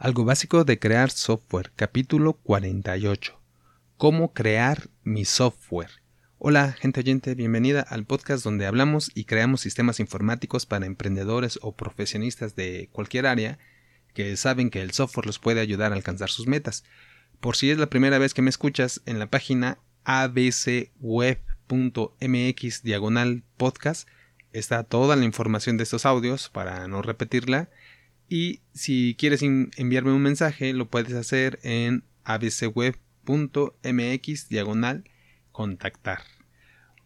Algo básico de crear software, capítulo 48. ¿Cómo crear mi software? Hola, gente oyente, bienvenida al podcast donde hablamos y creamos sistemas informáticos para emprendedores o profesionistas de cualquier área que saben que el software los puede ayudar a alcanzar sus metas. Por si es la primera vez que me escuchas, en la página abcweb.mx diagonal podcast está toda la información de estos audios para no repetirla y si quieres enviarme un mensaje, lo puedes hacer en abcweb.mx diagonal contactar.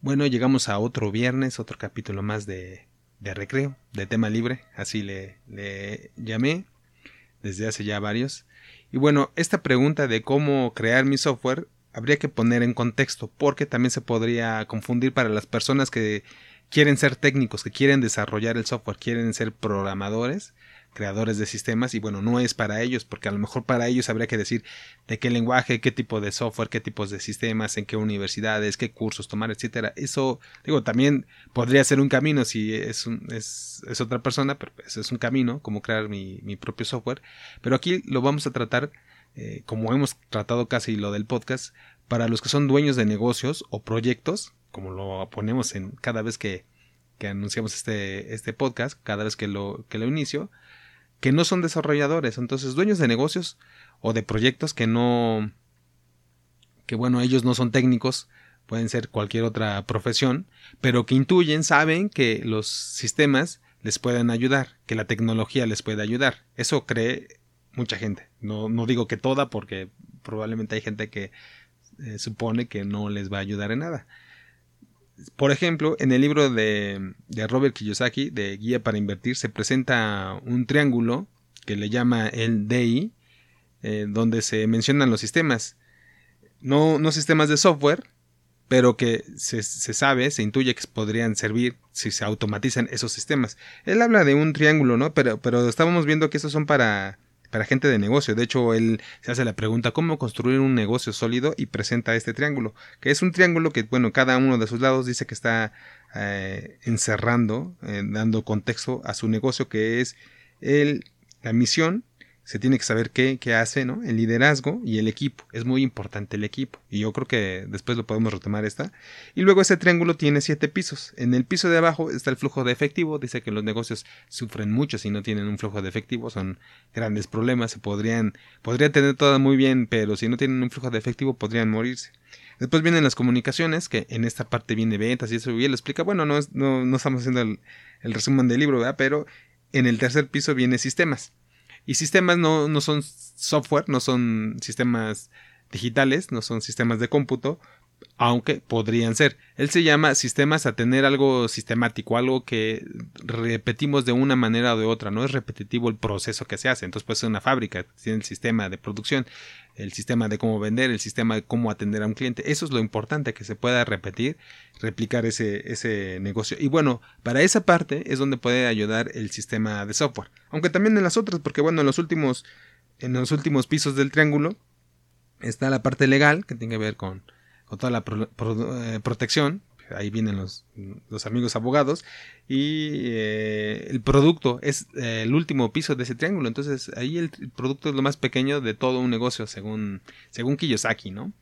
Bueno, llegamos a otro viernes, otro capítulo más de, de recreo, de tema libre, así le, le llamé desde hace ya varios. Y bueno, esta pregunta de cómo crear mi software habría que poner en contexto porque también se podría confundir para las personas que quieren ser técnicos, que quieren desarrollar el software, quieren ser programadores creadores de sistemas y bueno, no es para ellos, porque a lo mejor para ellos habría que decir de qué lenguaje, qué tipo de software, qué tipos de sistemas, en qué universidades, qué cursos tomar, etcétera. Eso, digo, también podría ser un camino si es, es, es, otra persona, pero eso es un camino, como crear mi, mi propio software. Pero aquí lo vamos a tratar, eh, como hemos tratado casi lo del podcast, para los que son dueños de negocios o proyectos, como lo ponemos en cada vez que, que anunciamos este, este podcast, cada vez que lo, que lo inicio, que no son desarrolladores, entonces dueños de negocios o de proyectos que no, que bueno, ellos no son técnicos, pueden ser cualquier otra profesión, pero que intuyen, saben que los sistemas les pueden ayudar, que la tecnología les puede ayudar. Eso cree mucha gente. No, no digo que toda, porque probablemente hay gente que eh, supone que no les va a ayudar en nada por ejemplo, en el libro de, Robert Kiyosaki, de Guía para Invertir, se presenta un triángulo que le llama el DI, eh, donde se mencionan los sistemas. No, no sistemas de software, pero que se, se, sabe, se intuye que podrían servir si se automatizan esos sistemas. Él habla de un triángulo, ¿no? Pero, pero estábamos viendo que estos son para para gente de negocio. De hecho, él se hace la pregunta cómo construir un negocio sólido y presenta este triángulo, que es un triángulo que, bueno, cada uno de sus lados dice que está eh, encerrando, eh, dando contexto a su negocio, que es el, la misión, se tiene que saber qué, qué, hace, ¿no? El liderazgo y el equipo. Es muy importante el equipo. Y yo creo que después lo podemos retomar esta. Y luego ese triángulo tiene siete pisos. En el piso de abajo está el flujo de efectivo. Dice que los negocios sufren mucho si no tienen un flujo de efectivo. Son grandes problemas. Se podrían, podría tener todo muy bien, pero si no tienen un flujo de efectivo podrían morirse. Después vienen las comunicaciones, que en esta parte viene ventas y eso. Y él explica, bueno, no, no, no estamos haciendo el, el resumen del libro, ¿verdad? Pero en el tercer piso viene sistemas y sistemas no, no son software, no son sistemas digitales, no son sistemas de cómputo, aunque podrían ser. Él se llama sistemas a tener algo sistemático, algo que repetimos de una manera o de otra, no es repetitivo el proceso que se hace. Entonces puede ser una fábrica, tiene el sistema de producción, el sistema de cómo vender, el sistema de cómo atender a un cliente. Eso es lo importante, que se pueda repetir, replicar ese, ese negocio. Y bueno, para esa parte es donde puede ayudar el sistema de software. Aunque también en las otras, porque bueno, en los últimos, en los últimos pisos del triángulo está la parte legal, que tiene que ver con con toda la eh, protección. Ahí vienen los, los amigos abogados. Y eh, el producto es eh, el último piso de ese triángulo. Entonces ahí el, producto es lo más pequeño de todo un negocio, según, según Kiyosaki, ¿no?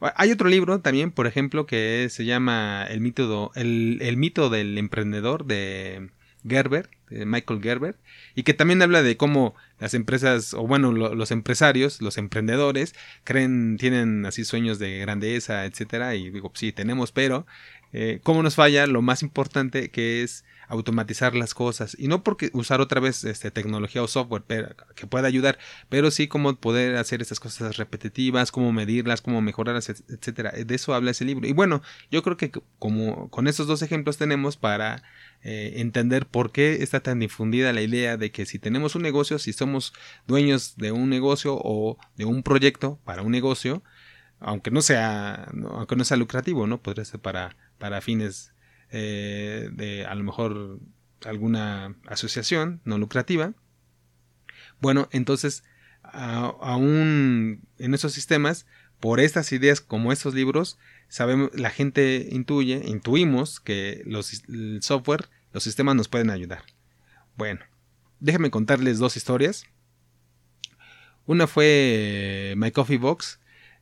Hay otro libro también, por ejemplo, que se llama El mito, el, el mito del emprendedor de Gerber, Michael Gerber, y que también habla de cómo las empresas, o bueno, los empresarios, los emprendedores, creen, tienen así sueños de grandeza, etcétera, y digo, sí, tenemos, pero eh, cómo nos falla lo más importante que es automatizar las cosas y no porque usar otra vez este, tecnología o software que pueda ayudar, pero sí cómo poder hacer estas cosas repetitivas, cómo medirlas, cómo mejorarlas, etcétera. De eso habla ese libro. Y bueno, yo creo que como con estos dos ejemplos tenemos para eh, entender por qué está tan difundida la idea de que si tenemos un negocio, si somos dueños de un negocio o de un proyecto para un negocio, aunque no sea, aunque no sea lucrativo, ¿no? Podría ser para, para fines eh, de a lo mejor alguna asociación no lucrativa. Bueno, entonces, aún en esos sistemas, por estas ideas como estos libros, sabemos, la gente intuye, intuimos que los, el software, los sistemas nos pueden ayudar. Bueno, déjenme contarles dos historias. Una fue My Coffee Box.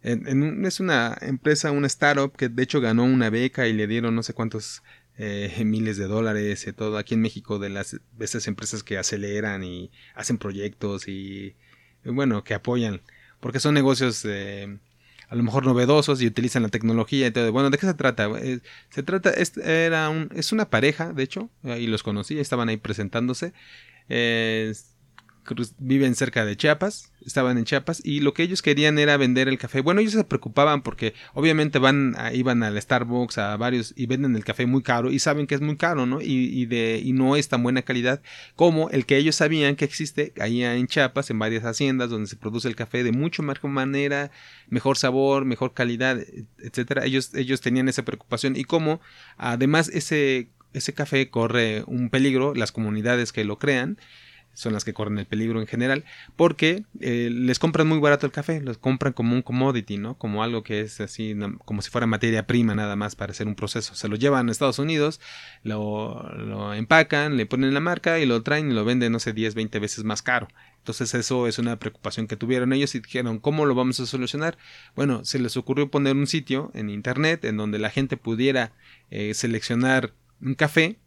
Es una empresa, una startup que de hecho ganó una beca y le dieron no sé cuántos eh, miles de dólares y todo aquí en México de las de esas empresas que aceleran y hacen proyectos y bueno que apoyan porque son negocios eh, a lo mejor novedosos y utilizan la tecnología y todo. Bueno, ¿de qué se trata? Eh, se trata, es, era un, es una pareja, de hecho, y los conocí, estaban ahí presentándose. Eh, viven cerca de Chiapas, estaban en Chiapas y lo que ellos querían era vender el café. Bueno, ellos se preocupaban porque obviamente van iban al Starbucks a varios y venden el café muy caro y saben que es muy caro, ¿no? Y, de y no es tan buena calidad como el que ellos sabían que existe ahí en Chiapas en varias haciendas donde se produce el café de mucho mejor manera, mejor sabor, mejor calidad, etcétera. Ellos ellos tenían esa preocupación y como además ese ese café corre un peligro, las comunidades que lo crean son las que corren el peligro en general, porque eh, les compran muy barato el café, los compran como un commodity, ¿no? Como algo que es así, como si fuera materia prima nada más para hacer un proceso. Se lo llevan a Estados Unidos, lo, empacan, le ponen la marca y lo traen y lo venden, no sé, 10, 20 veces más caro. Entonces eso es una preocupación que tuvieron ellos y dijeron, ¿cómo lo vamos a solucionar? Bueno, se les ocurrió poner un sitio en Internet en donde la gente pudiera eh, seleccionar un café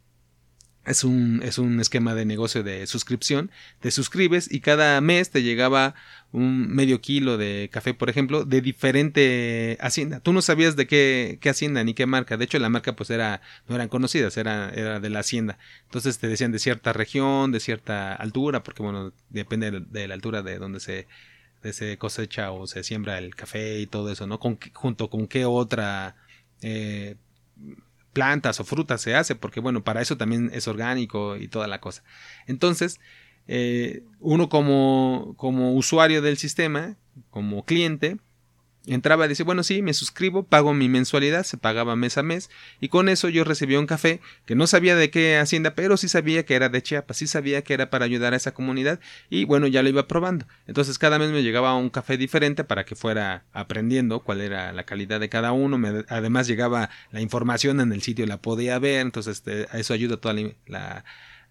es un, es un esquema de negocio de suscripción. Te suscribes y cada mes te llegaba un medio kilo de café, por ejemplo, de diferente hacienda. Tú no sabías de qué, qué hacienda ni qué marca. De hecho, la marca pues era, no eran conocidas, era, era de la hacienda. Entonces te decían de cierta región, de cierta altura, porque bueno, depende de la altura de donde se, se cosecha o se siembra el café y todo eso, ¿no? Con, junto con qué otra eh, plantas o frutas se hace, porque bueno, para eso también es orgánico y toda la cosa. Entonces, eh, uno como, como usuario del sistema, como cliente, Entraba y decía, bueno, sí, me suscribo, pago mi mensualidad, se pagaba mes a mes, y con eso yo recibía un café que no sabía de qué hacienda, pero sí sabía que era de Chiapas, sí sabía que era para ayudar a esa comunidad, y bueno, ya lo iba probando. Entonces cada mes me llegaba un café diferente para que fuera aprendiendo cuál era la calidad de cada uno, además llegaba la información en el sitio, la podía ver, entonces este, eso ayuda la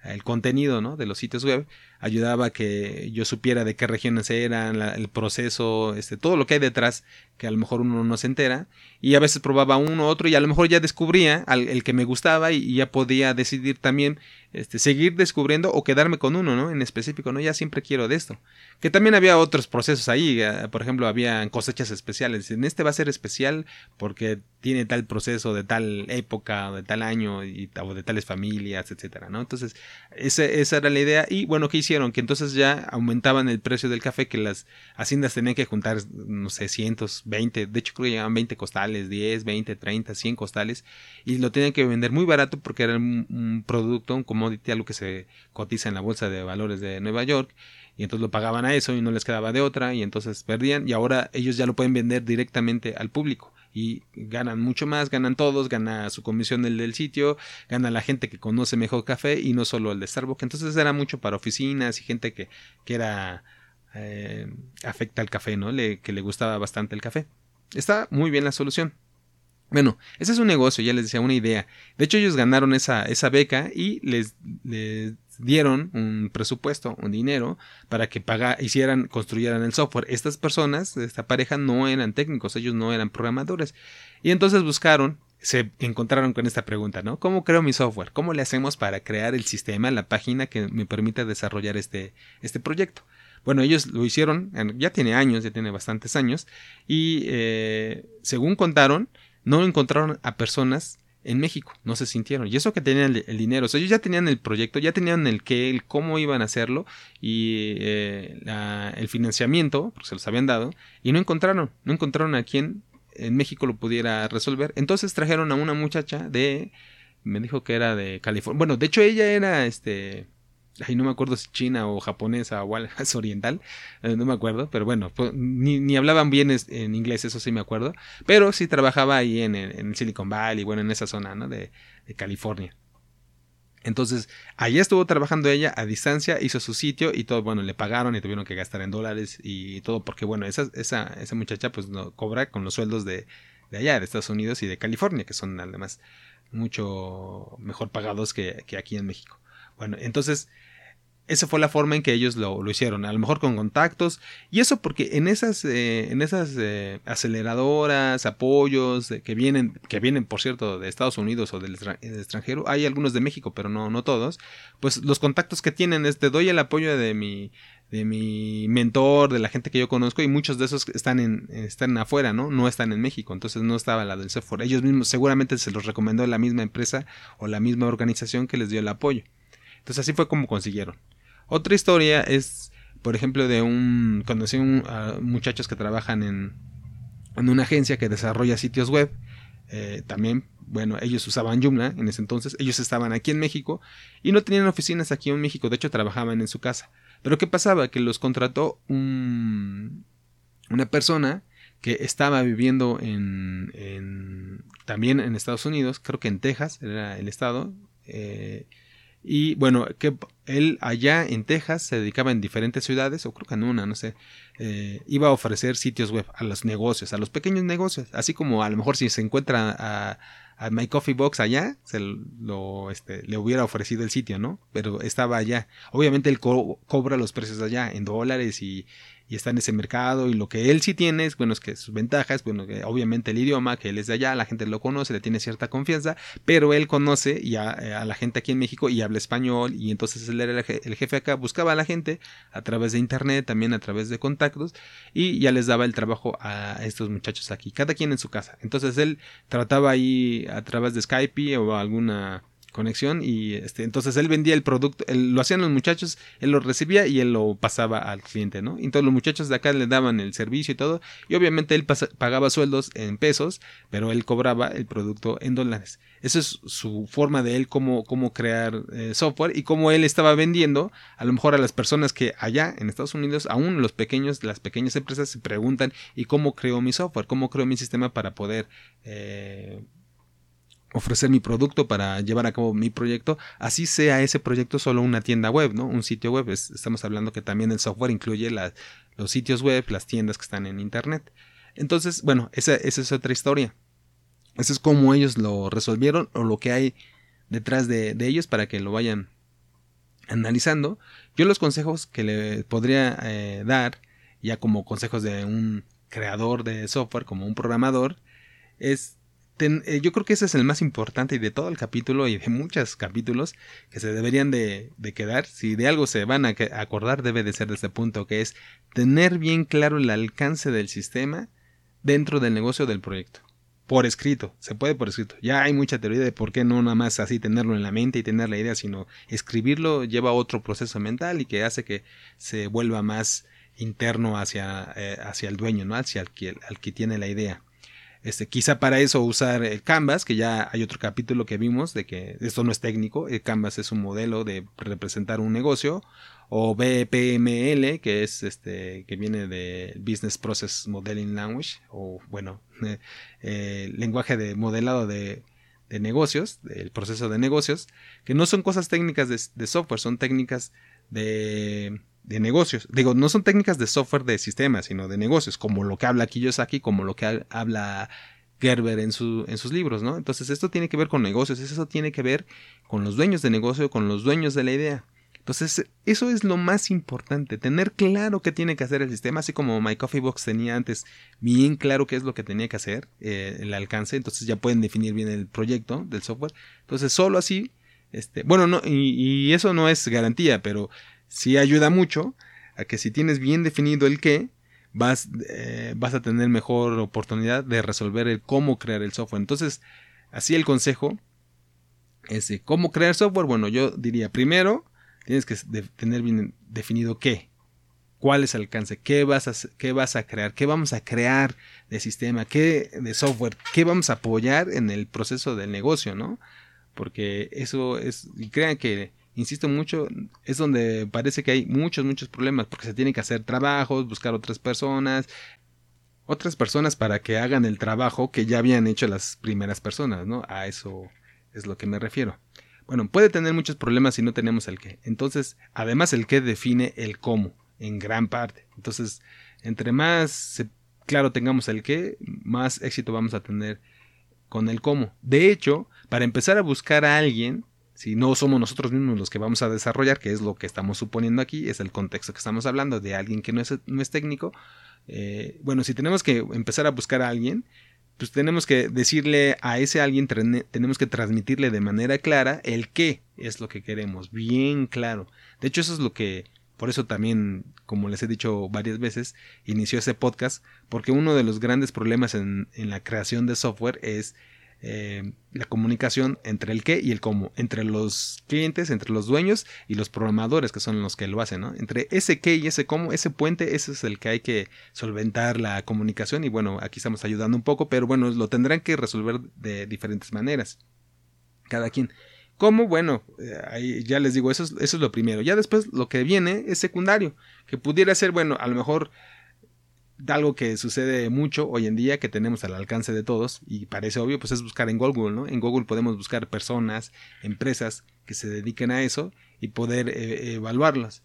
el contenido ¿no? de los sitios web, ayudaba a que yo supiera de qué regiones eran, el proceso, este, todo lo que hay detrás, que a lo mejor uno no se entera, y a veces probaba uno u otro y a lo mejor ya descubría al, el que me gustaba y, ya podía decidir también este, seguir descubriendo o quedarme con uno, ¿no? En específico, ¿no? Ya siempre quiero de esto. Que también había otros procesos ahí, eh, por ejemplo, había cosechas especiales. En este va a ser especial porque tiene tal proceso de tal época, de tal año y, o de tales familias, etcétera, ¿no? Entonces, esa era la idea. Y bueno, ¿qué Que entonces ya aumentaban el precio del café, que las haciendas tenían que juntar, no sé, cientos, 20, de hecho creo que llegaban 20 costales, 10, 20, 30, 100 costales, y lo tenían que vender muy barato porque era un, producto, un commodity, algo que se cotiza en la bolsa de valores de Nueva York, y entonces lo pagaban a eso y no les quedaba de otra, y entonces perdían, y ahora ellos ya lo pueden vender directamente al público y ganan mucho más, ganan todos, gana su comisión el del sitio, gana la gente que conoce mejor café y no solo el de Starbucks. Entonces era mucho para oficinas y gente que, que era eh, afecta al café, ¿no? Le, que le gustaba bastante el café. Está muy bien la solución. Bueno, ese es un negocio, ya les decía, una idea. De hecho, ellos ganaron esa, esa beca y les, les dieron un presupuesto, un dinero, para que paga, hicieran, construyeran el software. Estas personas, esta pareja, no eran técnicos, ellos no eran programadores. Y entonces buscaron, se encontraron con esta pregunta, ¿no? ¿Cómo creo mi software? ¿Cómo le hacemos para crear el sistema, la página que me permita desarrollar este, este proyecto? Bueno, ellos lo hicieron, ya tiene años, ya tiene bastantes años, y eh, según contaron, no encontraron a personas en México, no se sintieron. Y eso que tenían el, dinero, o sea, ellos ya tenían el proyecto, ya tenían el qué, el cómo iban a hacerlo y eh, el financiamiento, porque se los habían dado, y no encontraron, no encontraron a quien en México lo pudiera resolver. Entonces trajeron a una muchacha de, me dijo que era de California. Bueno, de hecho ella era, este, Ay, no me acuerdo si china o japonesa o es oriental, eh, no me acuerdo, pero bueno, pues, ni, hablaban bien en inglés, eso sí me acuerdo, pero sí trabajaba ahí en, el Silicon Valley, bueno, en esa zona, ¿no? De, California. Entonces, allá estuvo trabajando ella a distancia, hizo su sitio y todo, bueno, le pagaron y tuvieron que gastar en dólares y todo, porque bueno, esa, esa, esa muchacha pues no, cobra con los sueldos de, de allá, de Estados Unidos y de California, que son además mucho mejor pagados que, que aquí en México. Bueno, entonces esa fue la forma en que ellos lo, hicieron, a lo mejor con contactos, y eso porque en esas, eh, en esas eh, aceleradoras, apoyos que vienen, que vienen por cierto de Estados Unidos o del, extranjero, hay algunos de México, pero no, no todos, pues los contactos que tienen es te doy el apoyo de mi, de mi mentor, de la gente que yo conozco, y muchos de esos están en, están afuera, ¿no? No están en México, entonces no estaba la del software. Ellos mismos seguramente se los recomendó la misma empresa o la misma organización que les dio el apoyo. Entonces así fue como consiguieron. Otra historia es, por ejemplo, de un. Conocí un, muchachos que trabajan en, en una agencia que desarrolla sitios web. Eh, también, bueno, ellos usaban Joomla en ese entonces. Ellos estaban aquí en México y no tenían oficinas aquí en México. De hecho, trabajaban en su casa. Pero ¿qué pasaba? Que los contrató un, una persona que estaba viviendo en, también en Estados Unidos, creo que en Texas era el estado, eh, y bueno, que él allá en Texas se dedicaba en diferentes ciudades, o creo que en una, no sé, eh, iba a ofrecer sitios web a los negocios, a los pequeños negocios, así como a lo mejor si se encuentra a, a My Coffee Box allá, se lo, este, le hubiera ofrecido el sitio, ¿no? Pero estaba allá. Obviamente él cobra los precios allá en dólares y, y está en ese mercado y lo que él sí tiene es, bueno, es que sus ventajas, bueno, que obviamente el idioma, que él es de allá, la gente lo conoce, le tiene cierta confianza, pero él conoce y a, la gente aquí en México y habla español y entonces él era el, jefe acá, buscaba a la gente a través de internet, también a través de contactos y ya les daba el trabajo a estos muchachos aquí, cada quien en su casa. Entonces él trataba ahí a través de Skype o alguna conexión y este entonces él vendía el producto, lo hacían los muchachos, él lo recibía y él lo pasaba al cliente, ¿no? Entonces los muchachos de acá le daban el servicio y todo y obviamente él pagaba sueldos en pesos, pero él cobraba el producto en dólares. Esa es su forma de él cómo, cómo crear eh, software y cómo él estaba vendiendo a lo mejor a las personas que allá en Estados Unidos, aún los pequeños, las pequeñas empresas se preguntan y cómo creo mi software, cómo creo mi sistema para poder eh, ofrecer mi producto para llevar a cabo mi proyecto, así sea ese proyecto solo una tienda web, ¿no? Un sitio web. estamos hablando que también el software incluye los sitios web, las tiendas que están en Internet. Entonces, bueno, esa, es otra historia. Eso es como ellos lo resolvieron o lo que hay detrás de, ellos para que lo vayan analizando. Yo los consejos que le podría eh, dar, ya como consejos de un creador de software, como un programador, es eh, yo creo que ese es el más importante y de todo el capítulo y de muchos capítulos que se deberían de, quedar. Si de algo se van a acordar, debe de ser de ese punto, que es tener bien claro el alcance del sistema dentro del negocio del proyecto. Por escrito, se puede por escrito. Ya hay mucha teoría de por qué no nada más así tenerlo en la mente y tener la idea, sino escribirlo lleva otro proceso mental y que hace que se vuelva más interno hacia, eh, hacia el dueño, ¿no? hacia el al que tiene la idea. Este, quizá para eso usar el Canvas, que ya hay otro capítulo que vimos de que esto no es técnico, el Canvas es un modelo de representar un negocio, o BPML, que es este, que viene de Business Process Modeling Language, o bueno, eh, lenguaje de modelado de, negocios, del proceso de negocios, que no son cosas técnicas de software, son técnicas de de negocios. Digo, no son técnicas de software de sistemas, sino de negocios, como lo que habla Kiyosaki, como lo que habla Gerber en, su, en sus libros, ¿no? Entonces, esto tiene que ver con negocios, eso tiene que ver con los dueños de negocio, con los dueños de la idea. Entonces, eso es lo más importante, tener claro qué tiene que hacer el sistema, así como My Coffee Box tenía antes bien claro qué es lo que tenía que hacer, eh, el alcance, entonces ya pueden definir bien el proyecto del software. Entonces, solo así, este, bueno, no, y, y eso no es garantía, pero sí ayuda mucho a que si tienes bien definido el qué, vas, eh, vas a tener mejor oportunidad de resolver el cómo crear el software. Entonces, así el consejo es de cómo crear software. Bueno, yo diría primero, tienes que tener bien definido qué. ¿Cuál es el alcance? ¿Qué vas, a, ¿Qué vas a crear? ¿Qué vamos a crear de sistema? ¿Qué de software? ¿Qué vamos a apoyar en el proceso del negocio? ¿no? Porque eso es, y crean que insisto mucho, es donde parece que hay muchos, muchos problemas, porque se tienen que hacer trabajos, buscar otras personas, otras personas para que hagan el trabajo que ya habían hecho las primeras personas, ¿no? A eso es lo que me refiero. Bueno, puede tener muchos problemas si no tenemos el qué. Entonces, además el qué define el cómo, en gran parte. Entonces, entre más claro tengamos el qué, más éxito vamos a tener con el cómo. De hecho, para empezar a buscar a alguien, Si no somos nosotros mismos los que vamos a desarrollar, que es lo que estamos suponiendo aquí, es el contexto que estamos hablando de alguien que no es, no es técnico. Eh, bueno, si tenemos que empezar a buscar a alguien, pues tenemos que decirle a ese alguien, tenemos que transmitirle de manera clara el qué es lo que queremos, bien claro. De hecho, eso es lo que, por eso también, como les he dicho varias veces, inició ese podcast, porque uno de los grandes problemas en, en la creación de software es eh, la comunicación entre el qué y el cómo, entre los clientes, entre los dueños y los programadores que son los que lo hacen. Entre ese qué y ese cómo, ese puente, ese es el que hay que solventar la comunicación y bueno, aquí estamos ayudando un poco, pero bueno, lo tendrán que resolver de diferentes maneras, cada quien. ¿Cómo? Bueno, eh, ya les digo, eso es, eso es lo primero. Ya después lo que viene es secundario, que pudiera ser, bueno, a lo mejor algo que sucede mucho hoy en día que tenemos al alcance de todos y parece obvio pues es buscar en Google, ¿no? En Google podemos buscar personas, empresas que se dediquen a eso y poder eh, evaluarlas.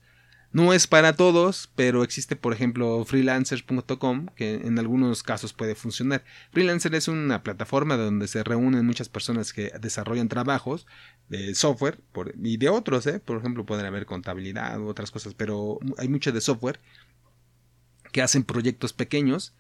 No es para todos, pero existe por ejemplo freelancers.com que en algunos casos puede funcionar. Freelancer es una plataforma donde se reúnen muchas personas que desarrollan trabajos de software y de otros, ¿eh? por ejemplo pueden haber contabilidad u otras cosas, pero hay mucho de software que hacen proyectos pequeños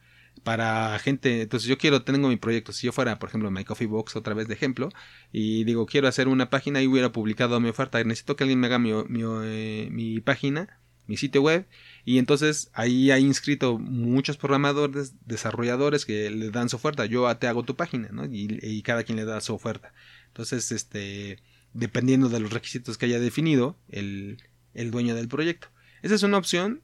para gente. Entonces yo quiero, tengo mi proyecto. Si yo fuera, por ejemplo, My Coffee Box, otra vez de ejemplo, y digo, quiero hacer una página y hubiera publicado mi oferta. Necesito que alguien me haga mi, eh, mi, página, mi sitio web. Y entonces ahí hay inscrito muchos programadores, desarrolladores que le dan su oferta. Yo te hago tu página, ¿no? Y, y cada quien le da su oferta. Entonces, este, dependiendo de los requisitos que haya definido el, el dueño del proyecto. Esa es una opción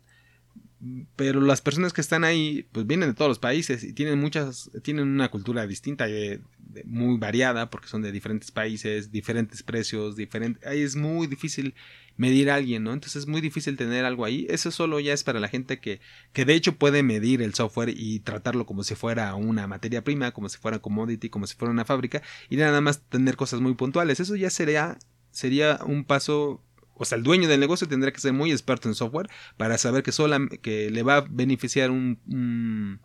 pero las personas que están ahí pues vienen de todos los países y tienen muchas tienen una cultura distinta eh, muy variada porque son de diferentes países diferentes precios diferentes ahí es muy difícil medir a alguien no entonces es muy difícil tener algo ahí. Eso solo ya es para la gente que que de hecho puede medir el software y tratarlo como si fuera una materia prima como si fuera commodity como si fuera una fábrica y nada más tener cosas muy puntuales. Eso ya sería sería un paso o sea, el dueño del negocio tendrá que ser muy experto en software para saber que, sola, que le va a beneficiar un,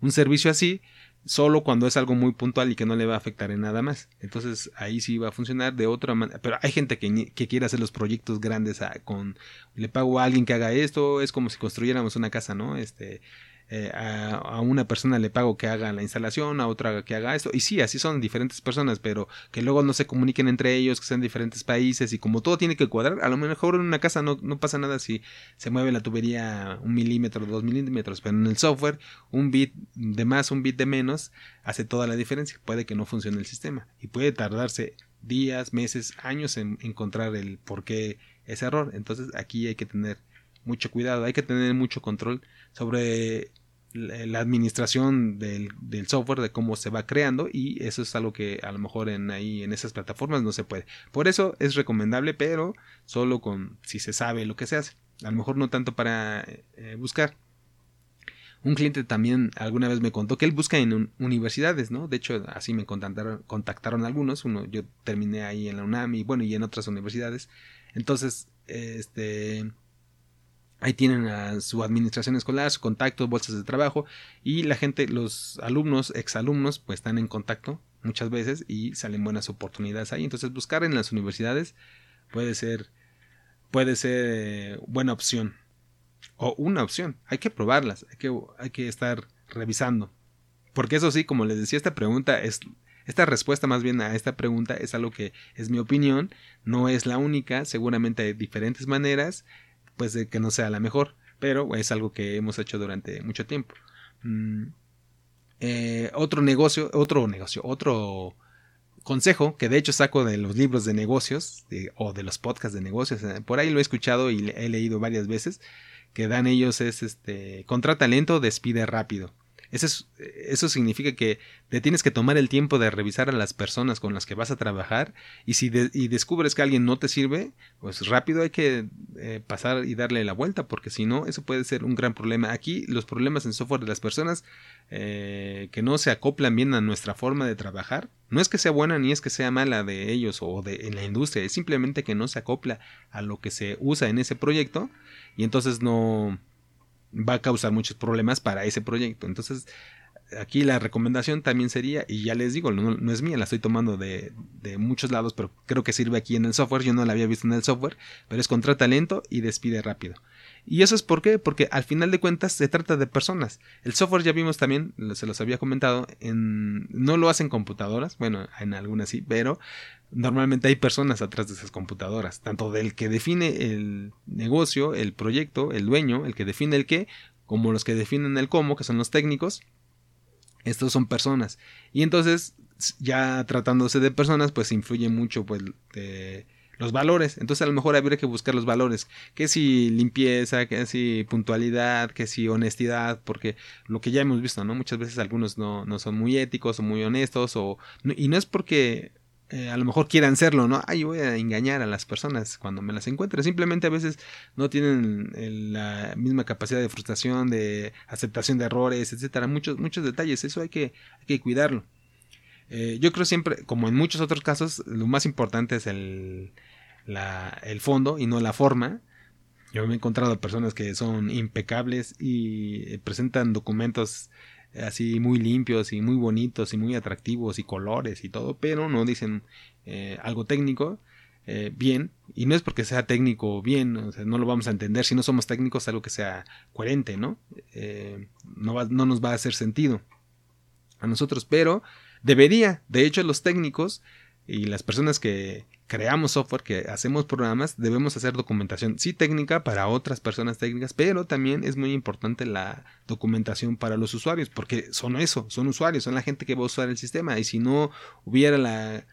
un, servicio así solo cuando es algo muy puntual y que no le va a afectar en nada más. Entonces ahí sí va a funcionar de otra manera. Pero hay gente que, que quiere hacer los proyectos grandes con... Le pago a alguien que haga esto, es como si construyéramos una casa, ¿no? Este, eh, a, una persona le pago que haga la instalación, a otra que haga esto. Y sí, así son diferentes personas, pero que luego no se comuniquen entre ellos, que sean diferentes países y como todo tiene que cuadrar, a lo mejor en una casa no, no pasa nada si se mueve la tubería un milímetro, dos milímetros, pero en el software un bit de más, un bit de menos hace toda la diferencia. Puede que no funcione el sistema y puede tardarse días, meses, años en encontrar el por qué ese error. Entonces aquí hay que tener mucho cuidado, hay que tener mucho control sobre la administración del, software, de cómo se va creando y eso es algo que a lo mejor en ahí en esas plataformas no se puede. Por eso es recomendable, pero solo con si se sabe lo que se hace. A lo mejor no tanto para eh, buscar. Un cliente también alguna vez me contó que él busca en universidades, ¿no? De hecho, así me contactaron, contactaron algunos. Uno, yo terminé ahí en la UNAM y bueno, y en otras universidades. Entonces, este Ahí tienen su administración escolar, su contacto, bolsas de trabajo y la gente, los alumnos, exalumnos, pues están en contacto muchas veces y salen buenas oportunidades ahí. Entonces buscar en las universidades puede ser, puede ser buena opción o una opción. Hay que probarlas, hay que, hay que estar revisando. Porque eso sí, como les decía, esta pregunta es, esta respuesta más bien a esta pregunta es algo que es mi opinión, no es la única, seguramente hay diferentes maneras pues de que no sea la mejor, pero es algo que hemos hecho durante mucho tiempo. Mm, eh, otro negocio, otro negocio, otro consejo que de hecho saco de los libros de negocios o de los podcasts de negocios, eh, por ahí lo he escuchado y he leído varias veces, que dan ellos es este, contrata lento, despide rápido. Eso, significa que te tienes que tomar el tiempo de revisar a las personas con las que vas a trabajar y si y descubres que alguien no te sirve, pues rápido hay que eh, pasar y darle la vuelta porque si no, eso puede ser un gran problema. Aquí los problemas en software de las personas eh, que no se acoplan bien a nuestra forma de trabajar, no es que sea buena ni es que sea mala de ellos o de en la industria, es simplemente que no se acopla a lo que se usa en ese proyecto y entonces no va a causar muchos problemas para ese proyecto. Entonces, aquí la recomendación también sería, y ya les digo, no, es mía, la estoy tomando de, muchos lados, pero creo que sirve aquí en el software, yo no la había visto en el software, pero es contrata lento y despide rápido. Y eso es por qué, porque al final de cuentas se trata de personas. El software ya vimos también, se los había comentado, en, no lo hacen computadoras, bueno, en algunas sí, pero normalmente hay personas atrás de esas computadoras, tanto del que define el negocio, el proyecto, el dueño, el que define el qué, como los que definen el cómo, que son los técnicos. Estos son personas. Y entonces, ya tratándose de personas, pues influye mucho pues, los valores. Entonces a lo mejor habría que buscar los valores. Que si limpieza, que si puntualidad, que si honestidad, porque lo que ya hemos visto, ¿no? Muchas veces algunos no, no son muy éticos o muy honestos, o, y no es porque eh, a lo mejor quieran serlo, ¿no? Ay, voy a engañar a las personas cuando me las encuentre. Simplemente a veces no tienen la misma capacidad de frustración, de aceptación de errores, etcétera. Muchos, muchos detalles. Eso hay que, hay que cuidarlo. Eh, yo creo siempre, como en muchos otros casos, lo más importante es el, el fondo y no la forma. Yo me he encontrado personas que son impecables y presentan documentos así muy limpios y muy bonitos y muy atractivos y colores y todo, pero no dicen eh, algo técnico eh, bien y no es porque sea técnico bien, no lo vamos a entender si no somos técnicos algo que sea coherente, ¿no? no, no nos va a hacer sentido a nosotros, pero Debería, de hecho, los técnicos y las personas que creamos software, que hacemos programas, debemos hacer documentación, sí técnica para otras personas técnicas, pero también es muy importante la documentación para los usuarios, porque son eso, son usuarios, son la gente que va a usar el sistema, y si no hubiera la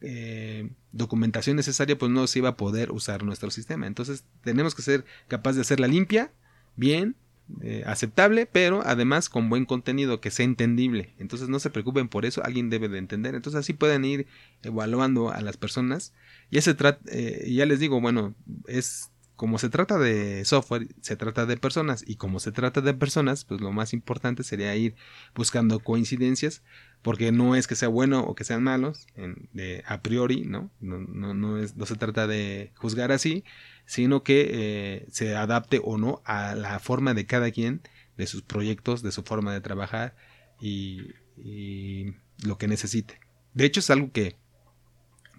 eh, documentación necesaria, pues no se iba a poder usar nuestro sistema. Entonces tenemos que ser capaces de hacerla limpia, bien, eh, aceptable, pero además con buen contenido que sea entendible. Entonces no se preocupen por eso, alguien debe de entender. Entonces así pueden ir evaluando a las personas. Y ese trata, eh, ya les digo, bueno, es como se trata de software, se trata de personas y como se trata de personas, pues lo más importante sería ir buscando coincidencias, porque no es que sea bueno o que sean malos, a priori, ¿no? No, no, no, es, no se trata de juzgar así, sino que eh, se adapte o no a la forma de cada quien, de sus proyectos, de su forma de trabajar y, y lo que necesite. De hecho es algo que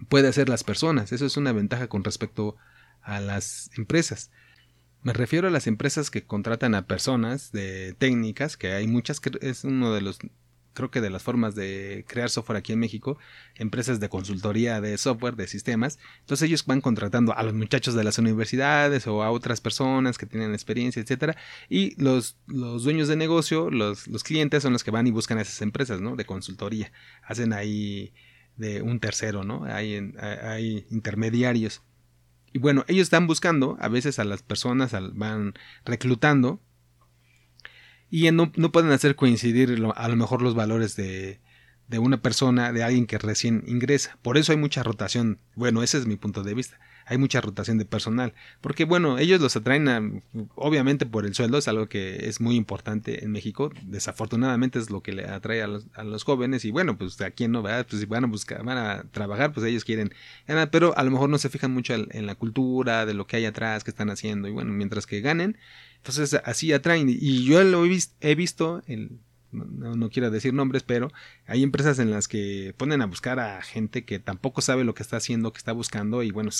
puede hacer las personas, eso es una ventaja con respecto a las empresas. Me refiero a las empresas que contratan a personas de técnicas, que hay muchas, que es uno de los, creo que de las formas de crear software aquí en México, empresas de consultoría de software, de sistemas. Entonces ellos van contratando a los muchachos de las universidades o a otras personas que tienen experiencia, etcétera. Y los, los dueños de negocio, los, los clientes son los que van y buscan a esas empresas, ¿no? De consultoría. Hacen ahí de un tercero, ¿no? Hay, hay intermediarios. Y bueno, ellos están buscando, a veces a las personas van reclutando y no, no pueden hacer coincidir a lo mejor los valores de, de una persona, de alguien que recién ingresa. Por eso hay mucha rotación. Bueno, ese es mi punto de vista hay mucha rotación de personal. Porque bueno, ellos los atraen obviamente por el sueldo, es algo que es muy importante en México. Desafortunadamente es lo que le atrae a los, a los jóvenes. Y bueno, pues a quién no, va Pues si van a buscar, van a trabajar, pues ellos quieren ganar. Pero a lo mejor no se fijan mucho en la cultura, de lo que hay atrás, que están haciendo. Y bueno, mientras que ganen, entonces así atraen. Y yo lo he, visto, he visto en no, quiero decir nombres, pero hay empresas en las que ponen a buscar a gente que tampoco sabe lo que está haciendo, que está buscando, y bueno,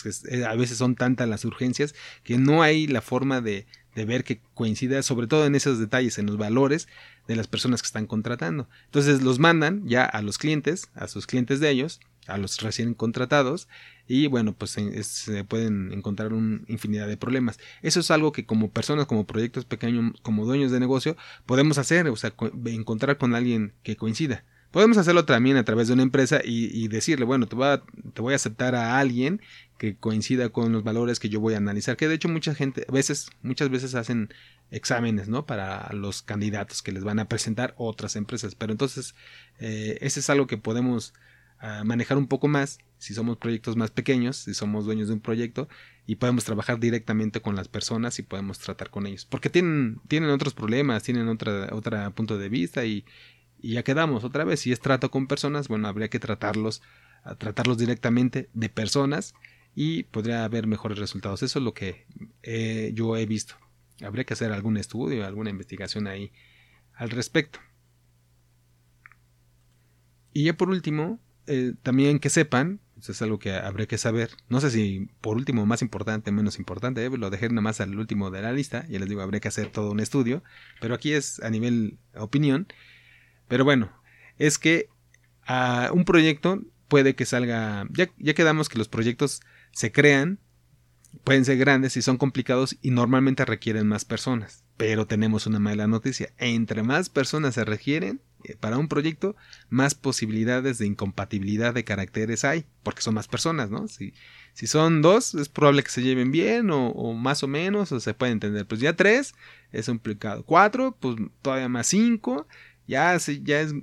a veces son tantas las urgencias que no hay la forma de, de ver que coincida, sobre todo en esos detalles, en los valores de las personas que están contratando. Entonces los mandan ya a los clientes, a sus clientes de ellos, a los recién contratados, y bueno, pues se pueden encontrar una infinidad de problemas. Eso es algo que como personas, como proyectos pequeños, como dueños de negocio, podemos hacer, o sea, encontrar con alguien que coincida. Podemos hacerlo también a través de una empresa y, decirle, bueno, te voy, a, te voy a aceptar a alguien que coincida con los valores que yo voy a analizar. Que de hecho mucha gente, a veces, muchas veces hacen exámenes, ¿no? Para los candidatos que les van a presentar otras empresas. Pero entonces, eh, ese es algo que podemos a manejar un poco más si somos proyectos más pequeños, si somos dueños de un proyecto y podemos trabajar directamente con las personas y podemos tratar con ellos. Porque tienen, tienen otros problemas, tienen otra, otra punto de vista y, ya quedamos otra vez. Si es trato con personas, bueno, habría que tratarlos, tratarlos directamente de personas y podría haber mejores resultados. Eso es lo que eh, yo he visto. Habría que hacer algún estudio, alguna investigación ahí al respecto. Y ya por último, eh, también que sepan, eso es algo que habría que saber, no sé si por último más importante, menos importante, eh, lo dejé nada más al último de la lista, ya les digo, habría que hacer todo un estudio, pero aquí es a nivel opinión, pero bueno, es que a un proyecto puede que salga, ya, ya quedamos que los proyectos se crean, pueden ser grandes y son complicados y normalmente requieren más personas. Pero tenemos una mala noticia. Entre más personas se requieren para un proyecto, más posibilidades de incompatibilidad de caracteres hay, porque son más personas, ¿no? Si, si son dos, es probable que se lleven bien o, más o menos, o se puede entender. Pues ya tres es complicado. Cuatro, pues todavía más cinco, ya, ya es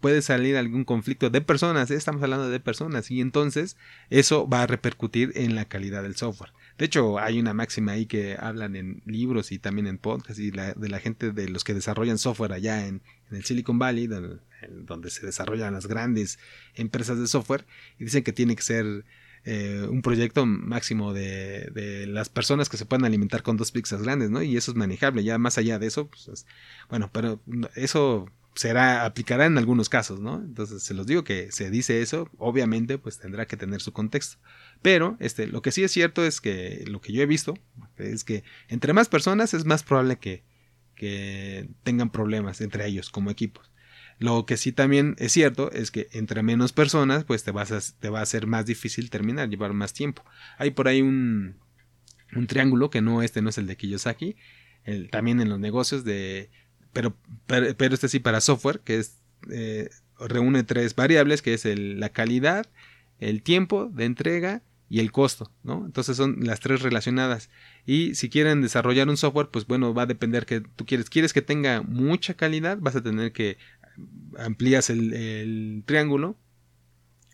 puede salir algún conflicto de personas, ¿eh? estamos hablando de personas, y entonces eso va a repercutir en la calidad del software. De hecho, hay una máxima ahí que hablan en libros y también en podcasts y de la gente de los que desarrollan software allá en, el Silicon Valley, donde, se desarrollan las grandes empresas de software, y dicen que tiene que ser eh, un proyecto máximo de, las personas que se puedan alimentar con dos pizzas grandes, ¿no? Y eso es manejable, ya más allá de eso, pues, bueno, pero eso será, aplicará en algunos casos, ¿no? Entonces se los digo que se dice eso, obviamente pues tendrá que tener su contexto. Pero este, lo que sí es cierto es que lo que yo he visto es que entre más personas es más probable que, que tengan problemas entre ellos como equipos. Lo que sí también es cierto es que entre menos personas pues te, vas a, te va a ser más difícil terminar, llevar más tiempo. Hay por ahí un, un triángulo que no este no es el de Kiyosaki, el, también en los negocios de pero, pero, este sí para software, que es, eh, reúne tres variables, que es la calidad, el tiempo de entrega y el costo, ¿no? Entonces son las tres relacionadas. Y si quieren desarrollar un software, pues bueno, va a depender que tú quieres. Quieres que tenga mucha calidad, vas a tener que amplías el, el triángulo,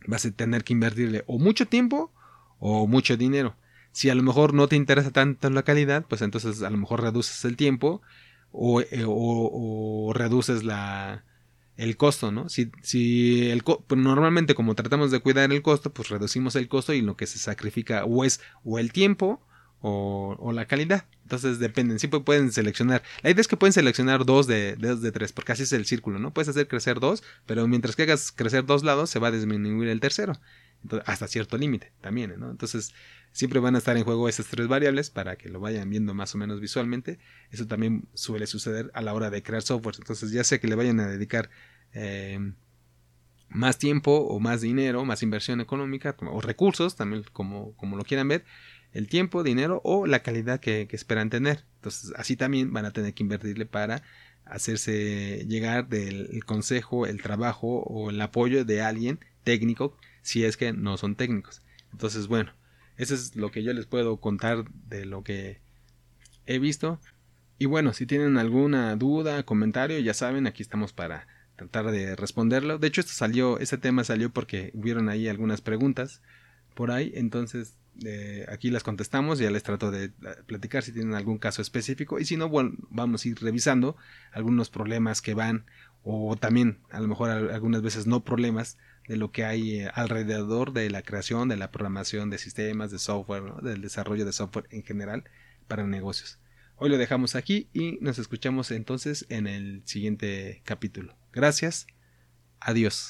vas a tener que invertirle o mucho tiempo o mucho dinero. Si a lo mejor no te interesa tanto la calidad, pues entonces a lo mejor reduces el tiempo eh, o, reduces la, el costo, ¿no? Si, si el pues, normalmente como tratamos de cuidar el costo, pues reducimos el costo y lo que se sacrifica o es o el tiempo o, la calidad. Entonces dependen, siempre pueden seleccionar. La idea es que pueden seleccionar dos de, dos de tres, porque así es el círculo, ¿no? Puedes hacer crecer dos, pero mientras que hagas crecer dos lados, se va a disminuir el tercero. Hasta cierto límite también. Entonces, Siempre van a estar en juego esas tres variables para que lo vayan viendo más o menos visualmente. Eso también suele suceder a la hora de crear software. Entonces ya sea que le vayan a dedicar eh, más tiempo o más dinero, más inversión económica o recursos, también como, como lo quieran ver, el tiempo, dinero o la calidad que, que esperan tener. Entonces así también van a tener que invertirle para hacerse llegar del consejo, el trabajo o el apoyo de alguien técnico si es que no son técnicos. Entonces, bueno, eso es lo que yo les puedo contar de lo que he visto. Y bueno, si tienen alguna duda, comentario, ya saben, aquí estamos para tratar de responderlo. De hecho, esto salió, este tema salió porque hubieron ahí algunas preguntas por ahí, entonces eh, aquí las contestamos, ya les trato de platicar si tienen algún caso específico y si no, bueno, vamos a ir revisando algunos problemas que van o también a lo mejor algunas veces no problemas de lo que hay eh, alrededor de la creación, de la programación de sistemas, de software, del desarrollo de software en general para negocios. Hoy lo dejamos aquí y nos escuchamos entonces en el siguiente capítulo. Gracias. Adiós.